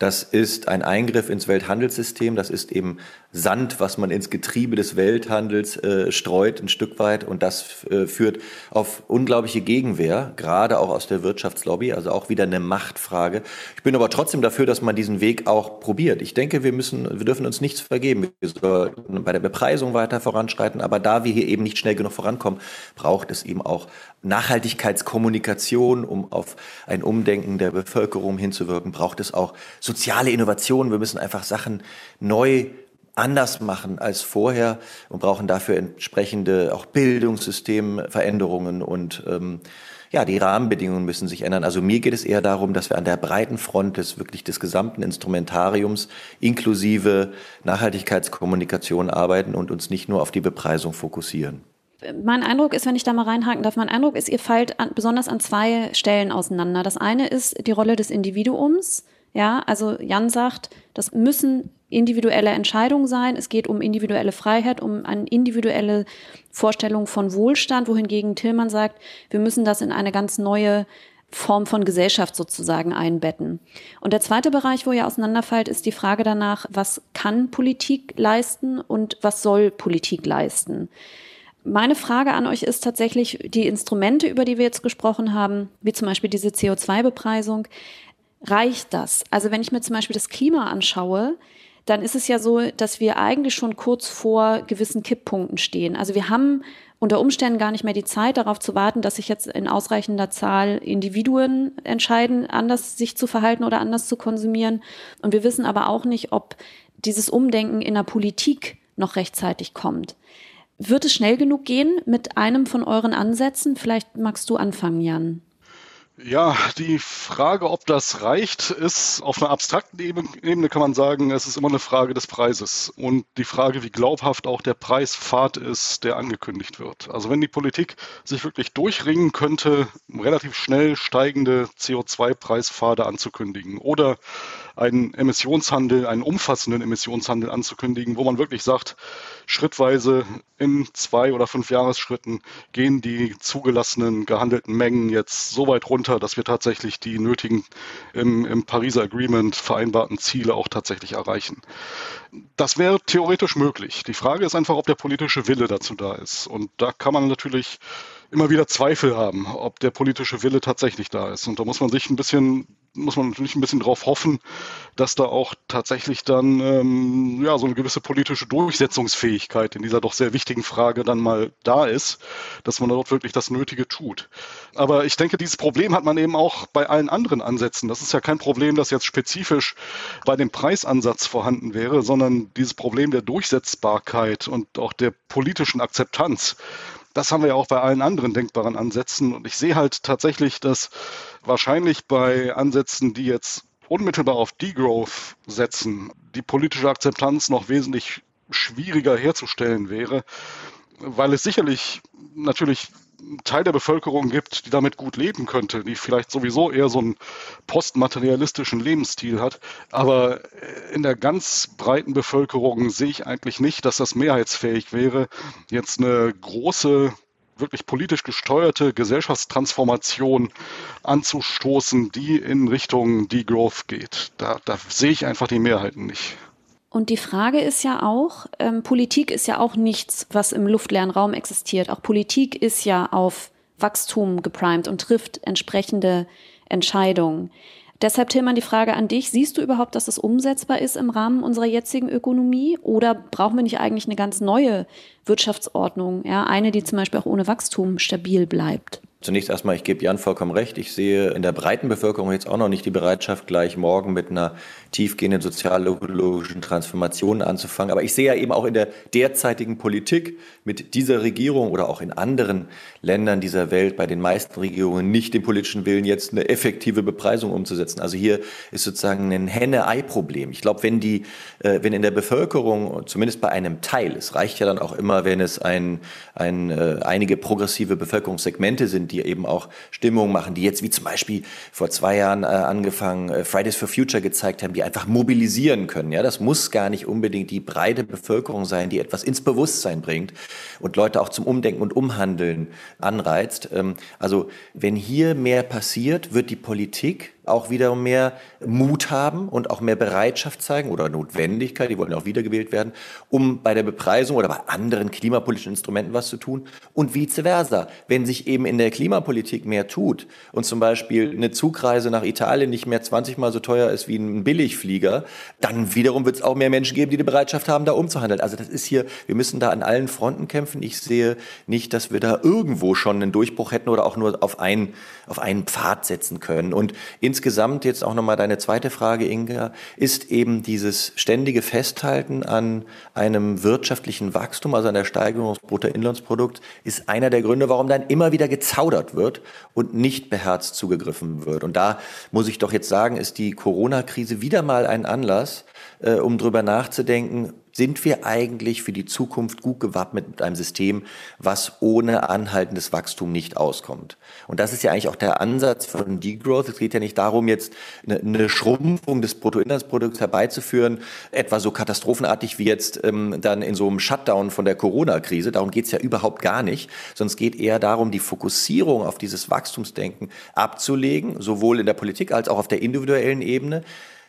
Das ist ein Eingriff ins Welthandelssystem. Das ist eben Sand, was man ins Getriebe des Welthandels äh, streut, ein Stück weit. Und das äh, führt auf unglaubliche Gegenwehr, gerade auch aus der Wirtschaftslobby. Also auch wieder eine Machtfrage. Ich bin aber trotzdem dafür, dass man diesen Weg auch probiert. Ich denke, wir müssen, wir dürfen uns nichts vergeben. Wir sollten bei der Bepreisung weiter voranschreiten. Aber da wir hier eben nicht schnell genug vorankommen, braucht es eben auch Nachhaltigkeitskommunikation, um auf ein Umdenken der Bevölkerung hinzuwirken, braucht es auch soziale Innovation. Wir müssen einfach Sachen neu anders machen als vorher und brauchen dafür entsprechende auch Bildungssystemveränderungen und ähm, ja, die Rahmenbedingungen müssen sich ändern. Also mir geht es eher darum, dass wir an der breiten Front des wirklich des gesamten Instrumentariums inklusive Nachhaltigkeitskommunikation arbeiten und uns nicht nur auf die Bepreisung fokussieren. Mein Eindruck ist, wenn ich da mal reinhaken darf, mein Eindruck ist, ihr fallt an, besonders an zwei Stellen auseinander. Das eine ist die Rolle des Individuums. Ja, also Jan sagt, das müssen individuelle Entscheidungen sein. Es geht um individuelle Freiheit, um eine individuelle Vorstellung von Wohlstand, wohingegen Tillmann sagt, wir müssen das in eine ganz neue Form von Gesellschaft sozusagen einbetten. Und der zweite Bereich, wo ihr auseinanderfällt, ist die Frage danach, was kann Politik leisten und was soll Politik leisten? Meine Frage an euch ist tatsächlich, die Instrumente, über die wir jetzt gesprochen haben, wie zum Beispiel diese CO2-Bepreisung, reicht das? Also wenn ich mir zum Beispiel das Klima anschaue, dann ist es ja so, dass wir eigentlich schon kurz vor gewissen Kipppunkten stehen. Also wir haben unter Umständen gar nicht mehr die Zeit darauf zu warten, dass sich jetzt in ausreichender Zahl Individuen entscheiden, anders sich zu verhalten oder anders zu konsumieren. Und wir wissen aber auch nicht, ob dieses Umdenken in der Politik noch rechtzeitig kommt. Wird es schnell genug gehen mit einem von euren Ansätzen? Vielleicht magst du anfangen, Jan. Ja, die Frage, ob das reicht, ist auf einer abstrakten Ebene kann man sagen, es ist immer eine Frage des Preises und die Frage, wie glaubhaft auch der Preispfad ist, der angekündigt wird. Also wenn die Politik sich wirklich durchringen könnte, relativ schnell steigende CO2-Preispfade anzukündigen oder einen Emissionshandel, einen umfassenden Emissionshandel anzukündigen, wo man wirklich sagt, schrittweise in zwei oder fünf Jahresschritten gehen die zugelassenen gehandelten Mengen jetzt so weit runter, dass wir tatsächlich die nötigen im, im Pariser Agreement vereinbarten Ziele auch tatsächlich erreichen. Das wäre theoretisch möglich. Die Frage ist einfach, ob der politische Wille dazu da ist. Und da kann man natürlich immer wieder Zweifel haben, ob der politische Wille tatsächlich da ist. Und da muss man sich ein bisschen muss man natürlich ein bisschen darauf hoffen, dass da auch tatsächlich dann ähm, ja so eine gewisse politische Durchsetzungsfähigkeit in dieser doch sehr wichtigen Frage dann mal da ist, dass man dort wirklich das Nötige tut. Aber ich denke, dieses Problem hat man eben auch bei allen anderen Ansätzen. Das ist ja kein Problem, das jetzt spezifisch bei dem Preisansatz vorhanden wäre, sondern dieses Problem der Durchsetzbarkeit und auch der politischen Akzeptanz das haben wir ja auch bei allen anderen denkbaren Ansätzen. Und ich sehe halt tatsächlich, dass wahrscheinlich bei Ansätzen, die jetzt unmittelbar auf Degrowth setzen, die politische Akzeptanz noch wesentlich schwieriger herzustellen wäre, weil es sicherlich natürlich Teil der Bevölkerung gibt, die damit gut leben könnte, die vielleicht sowieso eher so einen postmaterialistischen Lebensstil hat. Aber in der ganz breiten Bevölkerung sehe ich eigentlich nicht, dass das mehrheitsfähig wäre, jetzt eine große wirklich politisch gesteuerte Gesellschaftstransformation anzustoßen, die in Richtung Degrowth geht. Da, da sehe ich einfach die Mehrheiten nicht. Und die Frage ist ja auch, ähm, Politik ist ja auch nichts, was im luftleeren Raum existiert. Auch Politik ist ja auf Wachstum geprimed und trifft entsprechende Entscheidungen. Deshalb, Tillmann, die Frage an dich. Siehst du überhaupt, dass es umsetzbar ist im Rahmen unserer jetzigen Ökonomie? Oder brauchen wir nicht eigentlich eine ganz neue Wirtschaftsordnung? Ja, eine, die zum Beispiel auch ohne Wachstum stabil bleibt? Zunächst erstmal, ich gebe Jan vollkommen recht. Ich sehe in der breiten Bevölkerung jetzt auch noch nicht die Bereitschaft, gleich morgen mit einer tiefgehenden sozialökologischen Transformation anzufangen. Aber ich sehe ja eben auch in der derzeitigen Politik mit dieser Regierung oder auch in anderen Ländern dieser Welt bei den meisten Regierungen nicht den politischen Willen, jetzt eine effektive Bepreisung umzusetzen. Also hier ist sozusagen ein Henne-Ei-Problem. Ich glaube, wenn die, äh, wenn in der Bevölkerung, zumindest bei einem Teil, es reicht ja dann auch immer, wenn es ein, ein, äh, einige progressive Bevölkerungssegmente sind, die eben auch Stimmung machen, die jetzt wie zum Beispiel vor zwei Jahren äh, angefangen äh, Fridays for Future gezeigt haben, die einfach mobilisieren können. Ja, das muss gar nicht unbedingt die breite Bevölkerung sein, die etwas ins Bewusstsein bringt und Leute auch zum Umdenken und Umhandeln anreizt. Ähm, also wenn hier mehr passiert, wird die Politik auch wieder mehr Mut haben und auch mehr Bereitschaft zeigen oder Notwendigkeit, die wollen ja auch wiedergewählt werden, um bei der Bepreisung oder bei anderen klimapolitischen Instrumenten was zu tun und vice versa. Wenn sich eben in der Klimapolitik mehr tut und zum Beispiel eine Zugreise nach Italien nicht mehr 20 mal so teuer ist wie ein Billigflieger, dann wiederum wird es auch mehr Menschen geben, die die Bereitschaft haben, da umzuhandeln. Also das ist hier, wir müssen da an allen Fronten kämpfen. Ich sehe nicht, dass wir da irgendwo schon einen Durchbruch hätten oder auch nur auf einen, auf einen Pfad setzen können. Und insgesamt insgesamt jetzt auch nochmal deine zweite Frage, Inga, ist eben dieses ständige Festhalten an einem wirtschaftlichen Wachstum, also an der Steigerung des Bruttoinlandsprodukts, ist einer der Gründe, warum dann immer wieder gezaudert wird und nicht beherzt zugegriffen wird. Und da muss ich doch jetzt sagen, ist die Corona-Krise wieder mal ein Anlass, äh, um drüber nachzudenken, sind wir eigentlich für die Zukunft gut gewappnet mit einem System, was ohne anhaltendes Wachstum nicht auskommt? Und das ist ja eigentlich auch der Ansatz von Degrowth. Es geht ja nicht darum, jetzt eine, Schrumpfung des Bruttoinlandsprodukts herbeizuführen, etwa so katastrophenartig wie jetzt ähm, dann in so einem Shutdown von der Corona-Krise. Darum geht es ja überhaupt gar nicht, sondern es geht eher darum, die Fokussierung auf dieses Wachstumsdenken abzulegen, sowohl in der Politik als auch auf der individuellen Ebene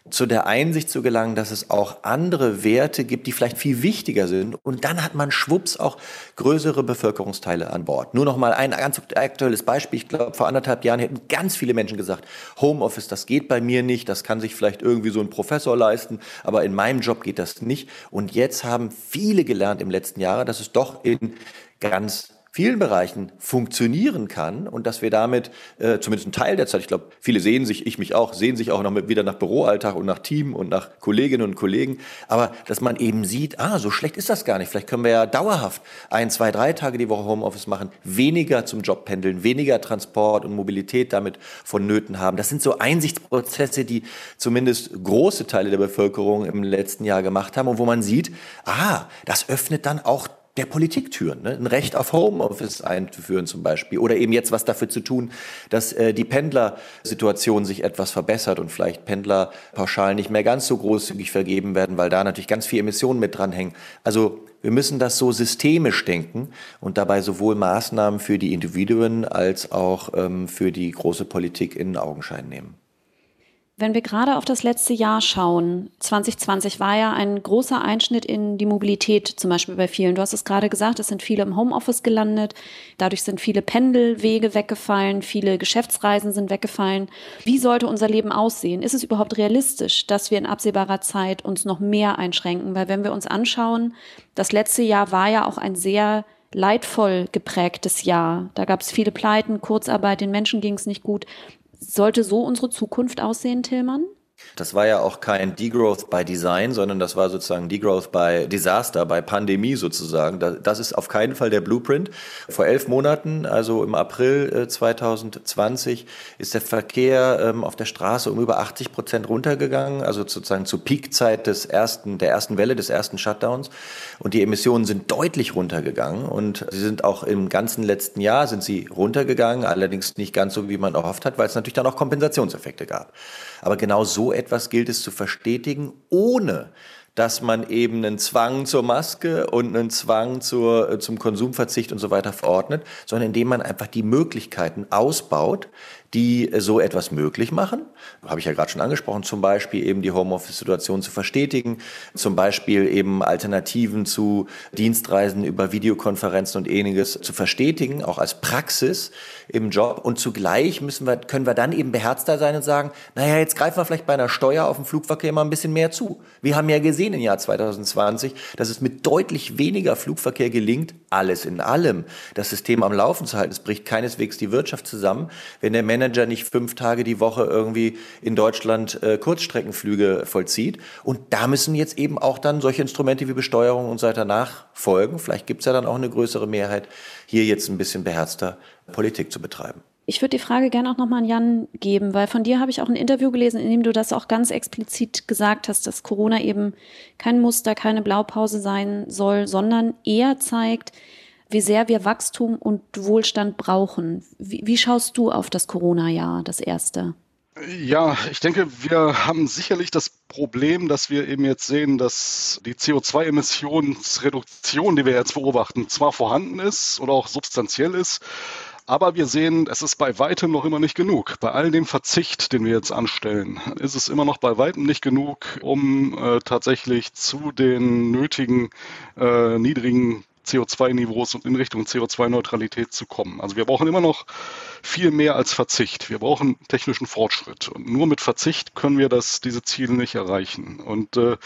zu der Einsicht zu gelangen, dass es auch andere Werte gibt, die vielleicht viel wichtiger sind. Und dann hat man schwupps auch größere Bevölkerungsteile an Bord. Nur noch mal ein ganz aktuelles Beispiel. Ich glaube, vor anderthalb Jahren hätten ganz viele Menschen gesagt, Homeoffice, das geht bei mir nicht, das kann sich vielleicht irgendwie so ein Professor leisten, aber in meinem Job geht das nicht. Und jetzt haben viele gelernt im letzten Jahr, dass es doch in ganz vielen Bereichen funktionieren kann und dass wir damit äh, zumindest einen Teil der Zeit, ich glaube, viele sehen sich, ich mich auch, sehen sich auch noch mit, wieder nach Büroalltag und nach Team und nach Kolleginnen und Kollegen, aber dass man eben sieht, ah, so schlecht ist das gar nicht. Vielleicht können wir ja dauerhaft ein, zwei, drei Tage die Woche Homeoffice machen, weniger zum Job pendeln, weniger Transport und Mobilität damit vonnöten haben. Das sind so Einsichtsprozesse, die zumindest große Teile der Bevölkerung im letzten Jahr gemacht haben und wo man sieht, ah, das öffnet dann auch der Politik türen. Ne? Ein Recht auf Homeoffice einzuführen zum Beispiel. Oder eben jetzt was dafür zu tun, dass äh, die Pendlersituation sich etwas verbessert und vielleicht Pendler pauschal nicht mehr ganz so großzügig vergeben werden, weil da natürlich ganz viele Emissionen mit dranhängen. Also wir müssen das so systemisch denken und dabei sowohl Maßnahmen für die Individuen als auch ähm, für die große Politik in Augenschein nehmen. Wenn wir gerade auf das letzte Jahr schauen, 2020 war ja ein großer Einschnitt in die Mobilität, zum Beispiel bei vielen. Du hast es gerade gesagt, es sind viele im Homeoffice gelandet, dadurch sind viele Pendelwege weggefallen, viele Geschäftsreisen sind weggefallen. Wie sollte unser Leben aussehen? Ist es überhaupt realistisch, dass wir in absehbarer Zeit uns noch mehr einschränken? Weil wenn wir uns anschauen, das letzte Jahr war ja auch ein sehr leidvoll geprägtes Jahr. Da gab es viele Pleiten, Kurzarbeit, den Menschen ging es nicht gut. Sollte so unsere Zukunft aussehen, Tillmann? Das war ja auch kein Degrowth by Design, sondern das war sozusagen Degrowth by Disaster, by Pandemie sozusagen. Das ist auf keinen Fall der Blueprint. Vor elf Monaten, also im April 2020, äh, ist der Verkehr ähm, auf der Straße um über 80 Prozent runtergegangen, also sozusagen zur Peakzeit des ersten, der ersten Welle, des ersten Shutdowns. Und die Emissionen sind deutlich runtergegangen und sie sind auch im ganzen letzten Jahr sind sie runtergegangen, allerdings nicht ganz so, wie man erhofft hat, weil es natürlich dann auch Kompensationseffekte gab. Aber genau so etwas gilt es zu verstetigen, ohne dass man eben einen Zwang zur Maske und einen Zwang zur, äh, zum Konsumverzicht und so weiter verordnet, sondern indem man einfach die Möglichkeiten ausbaut, die so etwas möglich machen. Habe ich ja gerade schon angesprochen, zum Beispiel eben die Homeoffice-Situation zu verstetigen, zum Beispiel eben Alternativen zu Dienstreisen über Videokonferenzen und ähnliches zu verstetigen, auch als Praxis im Job. Und zugleich müssen wir, können wir dann eben beherzter sein und sagen, naja, jetzt greifen wir vielleicht bei einer Steuer auf den Flugverkehr mal ein bisschen mehr zu. Wir haben ja gesehen im Jahr 2020, dass es mit deutlich weniger Flugverkehr gelingt, alles in allem das System am Laufen zu halten. Es bricht keineswegs die Wirtschaft zusammen, wenn der Manager nicht fünf Tage die Woche irgendwie in Deutschland äh, Kurzstreckenflüge vollzieht. Und da müssen jetzt eben auch dann solche Instrumente wie Besteuerung und so weiter nachfolgen. Vielleicht gibt es ja dann auch eine größere Mehrheit, hier jetzt ein bisschen beherzter Politik zu betreiben. Ich würde die Frage gerne auch nochmal an Jan geben, weil von dir habe ich auch ein Interview gelesen, in dem du das auch ganz explizit gesagt hast, dass Corona eben kein Muster, keine Blaupause sein soll, sondern eher zeigt, wie sehr wir Wachstum und Wohlstand brauchen. Wie, wie schaust du auf das Corona-Jahr, das erste? Ja, ich denke, wir haben sicherlich das Problem, dass wir eben jetzt sehen, dass die CO2-Emissionsreduktion, die wir jetzt beobachten, zwar vorhanden ist oder auch substanziell ist, aber wir sehen, es ist bei weitem noch immer nicht genug. Bei all dem Verzicht, den wir jetzt anstellen, ist es immer noch bei weitem nicht genug, um äh, tatsächlich zu den nötigen äh, niedrigen CO2-Niveaus und in Richtung CO2-Neutralität zu kommen. Also wir brauchen immer noch viel mehr als Verzicht. Wir brauchen technischen Fortschritt. Und nur mit Verzicht können wir das, diese Ziele nicht erreichen. Und äh,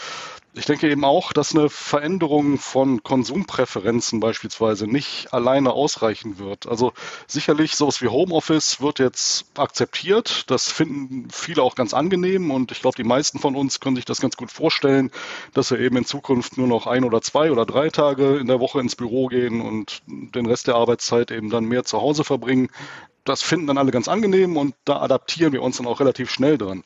ich denke eben auch, dass eine Veränderung von Konsumpräferenzen beispielsweise nicht alleine ausreichen wird. Also sicherlich sowas wie Homeoffice wird jetzt akzeptiert. Das finden viele auch ganz angenehm und ich glaube, die meisten von uns können sich das ganz gut vorstellen, dass wir eben in Zukunft nur noch ein oder zwei oder drei Tage in der Woche ins Büro gehen und den Rest der Arbeitszeit eben dann mehr zu Hause verbringen. Das finden dann alle ganz angenehm und da adaptieren wir uns dann auch relativ schnell dran.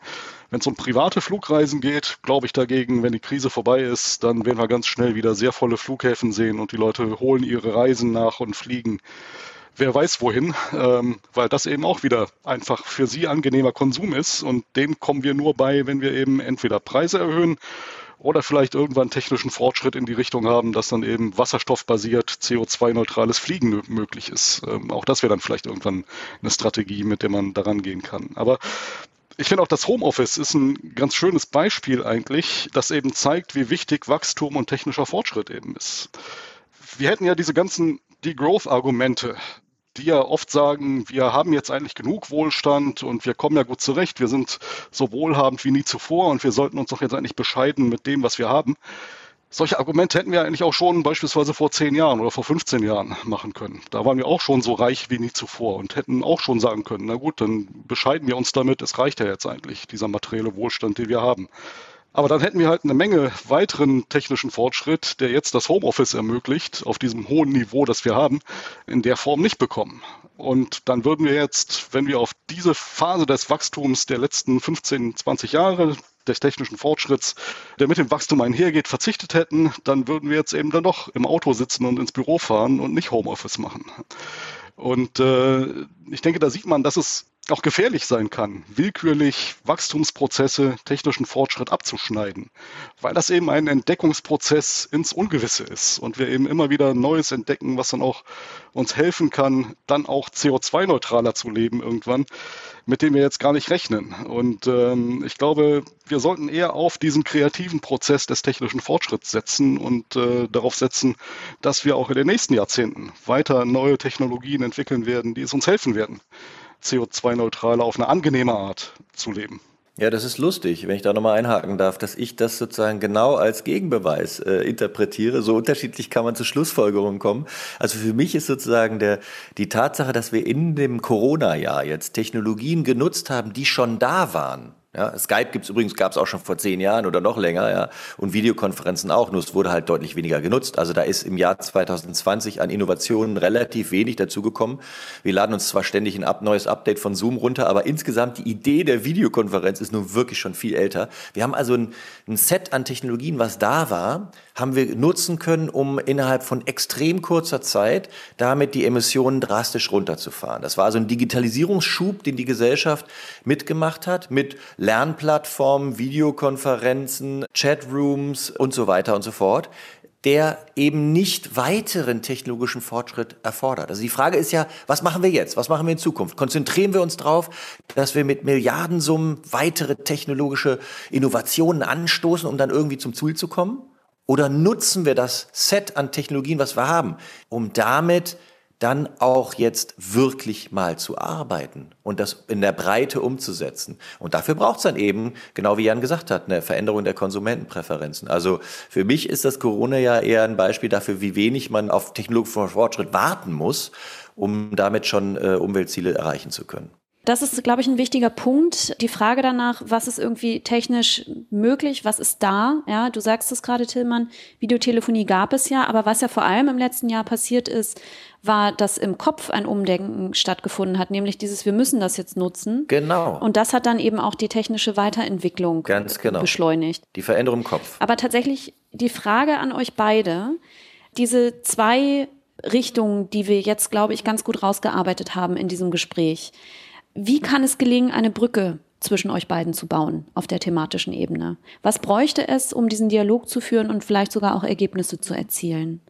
Wenn es um private Flugreisen geht, glaube ich dagegen, wenn die Krise vorbei ist, dann werden wir ganz schnell wieder sehr volle Flughäfen sehen und die Leute holen ihre Reisen nach und fliegen wer weiß wohin, ähm, weil das eben auch wieder einfach für sie angenehmer Konsum ist und dem kommen wir nur bei, wenn wir eben entweder Preise erhöhen oder vielleicht irgendwann technischen Fortschritt in die Richtung haben, dass dann eben wasserstoffbasiert CO2-neutrales Fliegen möglich ist. Ähm, auch das wäre dann vielleicht irgendwann eine Strategie, mit der man daran gehen kann. Aber ich finde auch das Homeoffice ist ein ganz schönes Beispiel eigentlich, das eben zeigt, wie wichtig Wachstum und technischer Fortschritt eben ist. Wir hätten ja diese ganzen Degrowth-Argumente, die ja oft sagen, wir haben jetzt eigentlich genug Wohlstand und wir kommen ja gut zurecht, wir sind so wohlhabend wie nie zuvor und wir sollten uns doch jetzt eigentlich bescheiden mit dem, was wir haben. Solche Argumente hätten wir eigentlich auch schon beispielsweise vor zehn Jahren oder vor 15 Jahren machen können. Da waren wir auch schon so reich wie nie zuvor und hätten auch schon sagen können, na gut, dann bescheiden wir uns damit, es reicht ja jetzt eigentlich, dieser materielle Wohlstand, den wir haben. Aber dann hätten wir halt eine Menge weiteren technischen Fortschritt, der jetzt das Homeoffice ermöglicht, auf diesem hohen Niveau, das wir haben, in der Form nicht bekommen. Und dann würden wir jetzt, wenn wir auf diese Phase des Wachstums der letzten 15, 20 Jahre des technischen Fortschritts, der mit dem Wachstum einhergeht, verzichtet hätten, dann würden wir jetzt eben dann doch im Auto sitzen und ins Büro fahren und nicht Homeoffice machen. Und äh, ich denke, da sieht man, dass es auch gefährlich sein kann, willkürlich Wachstumsprozesse, technischen Fortschritt abzuschneiden, weil das eben ein Entdeckungsprozess ins Ungewisse ist und wir eben immer wieder Neues entdecken, was dann auch uns helfen kann, dann auch CO2-neutraler zu leben irgendwann, mit dem wir jetzt gar nicht rechnen. Und ähm, ich glaube, wir sollten eher auf diesen kreativen Prozess des technischen Fortschritts setzen und äh, darauf setzen, dass wir auch in den nächsten Jahrzehnten weiter neue Technologien entwickeln werden, die es uns helfen werden CO2-neutraler auf eine angenehme Art zu leben. Ja, das ist lustig, wenn ich da nochmal einhaken darf, dass ich das sozusagen genau als Gegenbeweis äh, interpretiere. So unterschiedlich kann man zu Schlussfolgerungen kommen. Also für mich ist sozusagen der, die Tatsache, dass wir in dem Corona-Jahr jetzt Technologien genutzt haben, die schon da waren, ja, Skype gibt's übrigens, gab's auch schon vor zehn Jahren oder noch länger, ja, und Videokonferenzen auch, nur es wurde halt deutlich weniger genutzt. Also da ist im Jahr 2020 an Innovationen relativ wenig dazugekommen. Wir laden uns zwar ständig ein neues Update von Zoom runter, aber insgesamt die Idee der Videokonferenz ist nun wirklich schon viel älter. Wir haben also ein, ein Set an Technologien, was da war, haben wir nutzen können, um innerhalb von extrem kurzer Zeit damit die Emissionen drastisch runterzufahren. Das war also ein Digitalisierungsschub, den die Gesellschaft mitgemacht hat, mit Lernplattformen, Videokonferenzen, Chatrooms und so weiter und so fort der eben nicht weiteren technologischen Fortschritt erfordert. Also die Frage ist ja, was machen wir jetzt? Was machen wir in Zukunft? Konzentrieren wir uns darauf, dass wir mit Milliardensummen weitere technologische Innovationen anstoßen, um dann irgendwie zum Ziel zu kommen? Oder nutzen wir das Set an Technologien, was wir haben, um damit dann auch jetzt wirklich mal zu arbeiten und das in der Breite umzusetzen. Und dafür braucht es dann eben, genau wie Jan gesagt hat, eine Veränderung der Konsumentenpräferenzen. Also für mich ist das Corona ja eher ein Beispiel dafür, wie wenig man auf technologischen Fortschritt warten muss, um damit schon äh, Umweltziele erreichen zu können. Das ist, glaube ich, ein wichtiger Punkt. Die Frage danach, was ist irgendwie technisch möglich, was ist da? Ja, du sagst es gerade, Tillmann, Videotelefonie gab es ja, aber was ja vor allem im letzten Jahr passiert ist, war, dass im Kopf ein Umdenken stattgefunden hat, nämlich dieses, wir müssen das jetzt nutzen. Genau. Und das hat dann eben auch die technische Weiterentwicklung Ganz genau. beschleunigt. Die Veränderung im Kopf. Aber tatsächlich die Frage an euch beide, diese zwei Richtungen, die wir jetzt, glaube ich, ganz gut rausgearbeitet haben in diesem Gespräch. Wie kann es gelingen, eine Brücke zwischen euch beiden zu bauen auf der thematischen Ebene? Was bräuchte es, um diesen Dialog zu führen und vielleicht sogar auch Ergebnisse zu erzielen?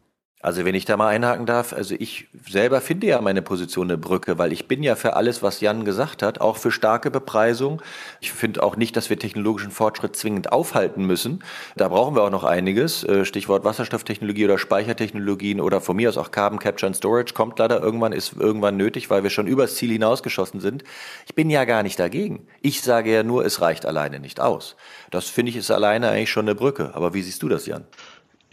Also wenn ich da mal einhaken darf, also ich selber finde ja meine Position eine Brücke, weil ich bin ja für alles, was Jan gesagt hat, auch für starke Bepreisung. Ich finde auch nicht, dass wir technologischen Fortschritt zwingend aufhalten müssen. Da brauchen wir auch noch einiges. Äh, Stichwort Wasserstofftechnologie oder Speichertechnologien oder von mir aus auch Carbon Capture and Storage kommt leider irgendwann, ist irgendwann nötig, weil wir schon übers Ziel hinausgeschossen sind. Ich bin ja gar nicht dagegen. Ich sage ja nur, es reicht alleine nicht aus. Das finde ich ist alleine eigentlich schon eine Brücke. Aber wie siehst du das, Jan?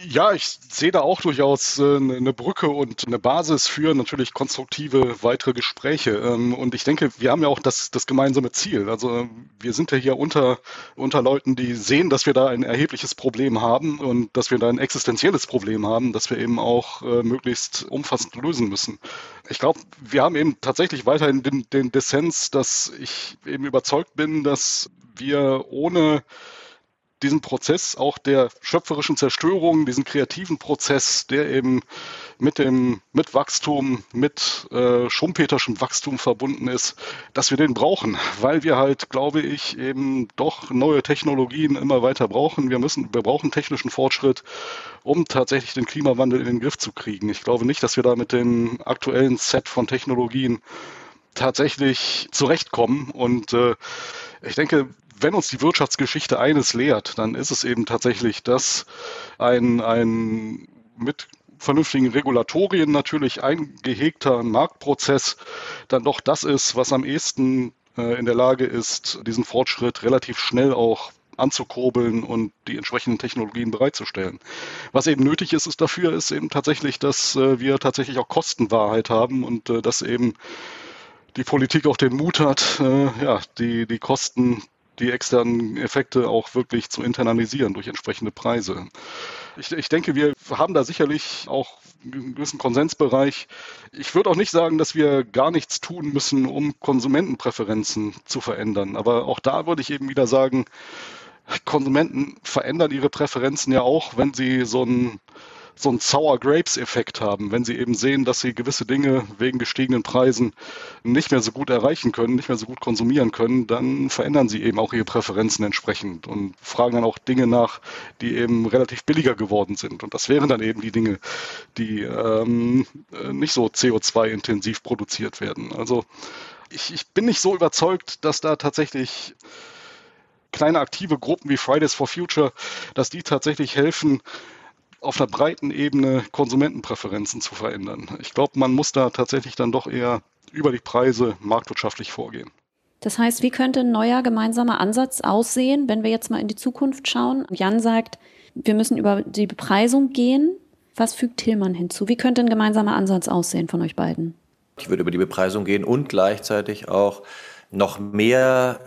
Ja, ich sehe da auch durchaus äh, eine Brücke und eine Basis für natürlich konstruktive weitere Gespräche. Ähm, und ich denke, wir haben ja auch das, das gemeinsame Ziel. Also wir sind ja hier unter, unter Leuten, die sehen, dass wir da ein erhebliches Problem haben und dass wir da ein existenzielles Problem haben, das wir eben auch äh, möglichst umfassend lösen müssen. Ich glaube, wir haben eben tatsächlich weiterhin den, den Dissens, dass ich eben überzeugt bin, dass wir ohne diesen Prozess auch der schöpferischen Zerstörung, diesen kreativen Prozess, der eben mit dem mit Wachstum, mit äh, schumpeterschem Wachstum verbunden ist, dass wir den brauchen, weil wir halt, glaube ich, eben doch neue Technologien immer weiter brauchen. Wir müssen, wir brauchen technischen Fortschritt, um tatsächlich den Klimawandel in den Griff zu kriegen. Ich glaube nicht, dass wir da mit dem aktuellen Set von Technologien tatsächlich zurechtkommen und äh, ich denke, wenn uns die Wirtschaftsgeschichte eines lehrt, dann ist es eben tatsächlich, dass ein, ein mit vernünftigen Regulatorien natürlich eingehegter Marktprozess dann doch das ist, was am ehesten äh, in der Lage ist, diesen Fortschritt relativ schnell auch anzukurbeln und die entsprechenden Technologien bereitzustellen. Was eben nötig ist, ist dafür, ist eben tatsächlich, dass äh, wir tatsächlich auch Kostenwahrheit haben und äh, dass eben die Politik auch den Mut hat, ja, die, die Kosten die externen Effekte auch wirklich zu internalisieren durch entsprechende Preise. Ich, ich denke, wir haben da sicherlich auch einen gewissen Konsensbereich. Ich würde auch nicht sagen, dass wir gar nichts tun müssen, um Konsumentenpräferenzen zu verändern. Aber auch da würde ich eben wieder sagen, Konsumenten verändern ihre Präferenzen ja auch, wenn sie so ein so einen Sour Grapes-Effekt haben, wenn sie eben sehen, dass sie gewisse Dinge wegen gestiegenen Preisen nicht mehr so gut erreichen können, nicht mehr so gut konsumieren können, dann verändern sie eben auch ihre Präferenzen entsprechend und fragen dann auch Dinge nach, die eben relativ billiger geworden sind. Und das wären dann eben die Dinge, die ähm, nicht so CO2-intensiv produziert werden. Also ich, ich bin nicht so überzeugt, dass da tatsächlich kleine aktive Gruppen wie Fridays for Future, dass die tatsächlich helfen, auf einer breiten Ebene Konsumentenpräferenzen zu verändern. Ich glaube, man muss da tatsächlich dann doch eher über die Preise marktwirtschaftlich vorgehen. Das heißt, wie könnte ein neuer gemeinsamer Ansatz aussehen, wenn wir jetzt mal in die Zukunft schauen? Jan sagt, wir müssen über die Bepreisung gehen. Was fügt Tillmann hinzu? Wie könnte ein gemeinsamer Ansatz aussehen von euch beiden? Ich würde über die Bepreisung gehen und gleichzeitig auch noch mehr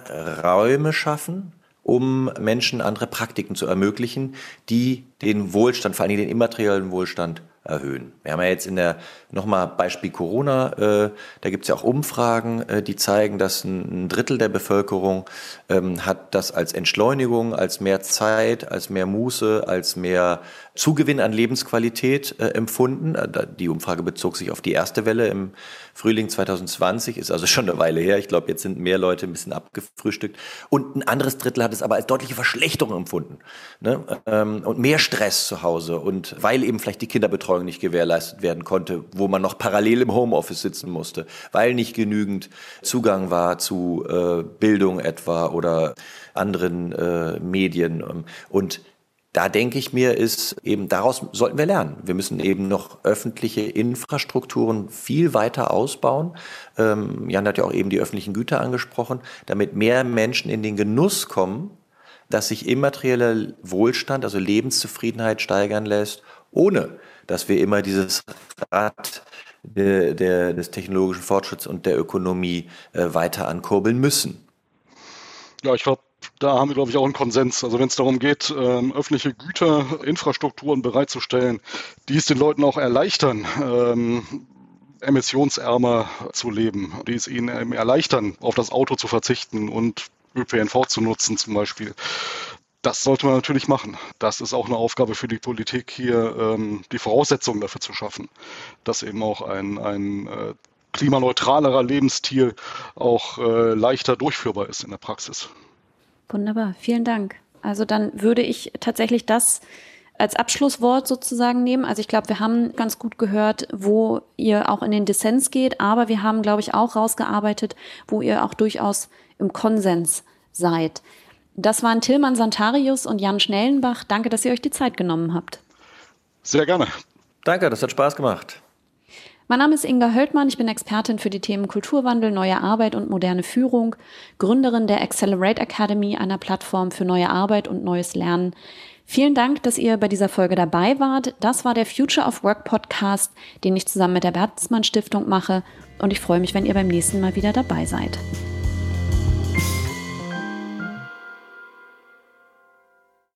Räume schaffen, um Menschen andere Praktiken zu ermöglichen, die den Wohlstand, vor allem den immateriellen Wohlstand erhöhen. Wir haben ja jetzt in der, nochmal Beispiel Corona, äh, da gibt es ja auch Umfragen, äh, die zeigen, dass ein, Drittel der Bevölkerung ähm, hat das als Entschleunigung, als mehr Zeit, als mehr Muße, als mehr Zugewinn an Lebensqualität äh, empfunden. Äh, die Umfrage bezog sich auf die erste Welle im Frühling 2020, ist also schon eine Weile her. Ich glaube, jetzt sind mehr Leute ein bisschen abgefrühstückt. Und ein anderes Drittel hat es aber als deutliche Verschlechterung empfunden. Ne? Ähm, und mehr Stress zu Hause. Und weil eben vielleicht die Kinderbetreuung nicht gewährleistet werden konnte, wo man noch parallel im Homeoffice sitzen musste, weil nicht genügend Zugang war zu äh, Bildung etwa oder anderen äh, Medien. Und da denke ich mir, ist eben daraus sollten wir lernen. Wir müssen eben noch öffentliche Infrastrukturen viel weiter ausbauen. Ähm, Jan hat ja auch eben die öffentlichen Güter angesprochen, damit mehr Menschen in den Genuss kommen, dass sich immaterieller Wohlstand, also Lebenszufriedenheit steigern lässt, ohne dass wir immer dieses Rad der, der, des technologischen Fortschritts und der Ökonomie äh, weiter ankurbeln müssen. Ja, ich glaube, da haben wir, glaube ich, auch einen Konsens. Also wenn es darum geht, ähm, öffentliche Güter, Infrastrukturen bereitzustellen, die es den Leuten auch erleichtern, ähm, emissionsärmer zu leben, die es ihnen erleichtern, auf das Auto zu verzichten und ÖPNV zu nutzen zum Beispiel. Das sollte man natürlich machen. Das ist auch eine Aufgabe für die Politik, hier ähm, die Voraussetzungen dafür zu schaffen, dass eben auch ein, ein äh, klimaneutralerer Lebensstil auch äh, leichter durchführbar ist in der Praxis. Wunderbar, vielen Dank. Also dann würde ich tatsächlich das als Abschlusswort sozusagen nehmen. Also ich glaube, wir haben ganz gut gehört, wo ihr auch in den Dissens geht, aber wir haben, glaube ich, auch rausgearbeitet, wo ihr auch durchaus im Konsens seid. Das waren Tilman Santarius und Jan Schnellenbach. Danke, dass ihr euch die Zeit genommen habt. Sehr gerne. Danke, das hat Spaß gemacht. Mein Name ist Inga Höldmann, ich bin Expertin für die Themen Kulturwandel, neue Arbeit und moderne Führung, Gründerin der Accelerate Academy, einer Plattform für neue Arbeit und neues Lernen. Vielen Dank, dass ihr bei dieser Folge dabei wart. Das war der Future of Work Podcast, den ich zusammen mit der Bertelsmann Stiftung mache und ich freue mich, wenn ihr beim nächsten Mal wieder dabei seid.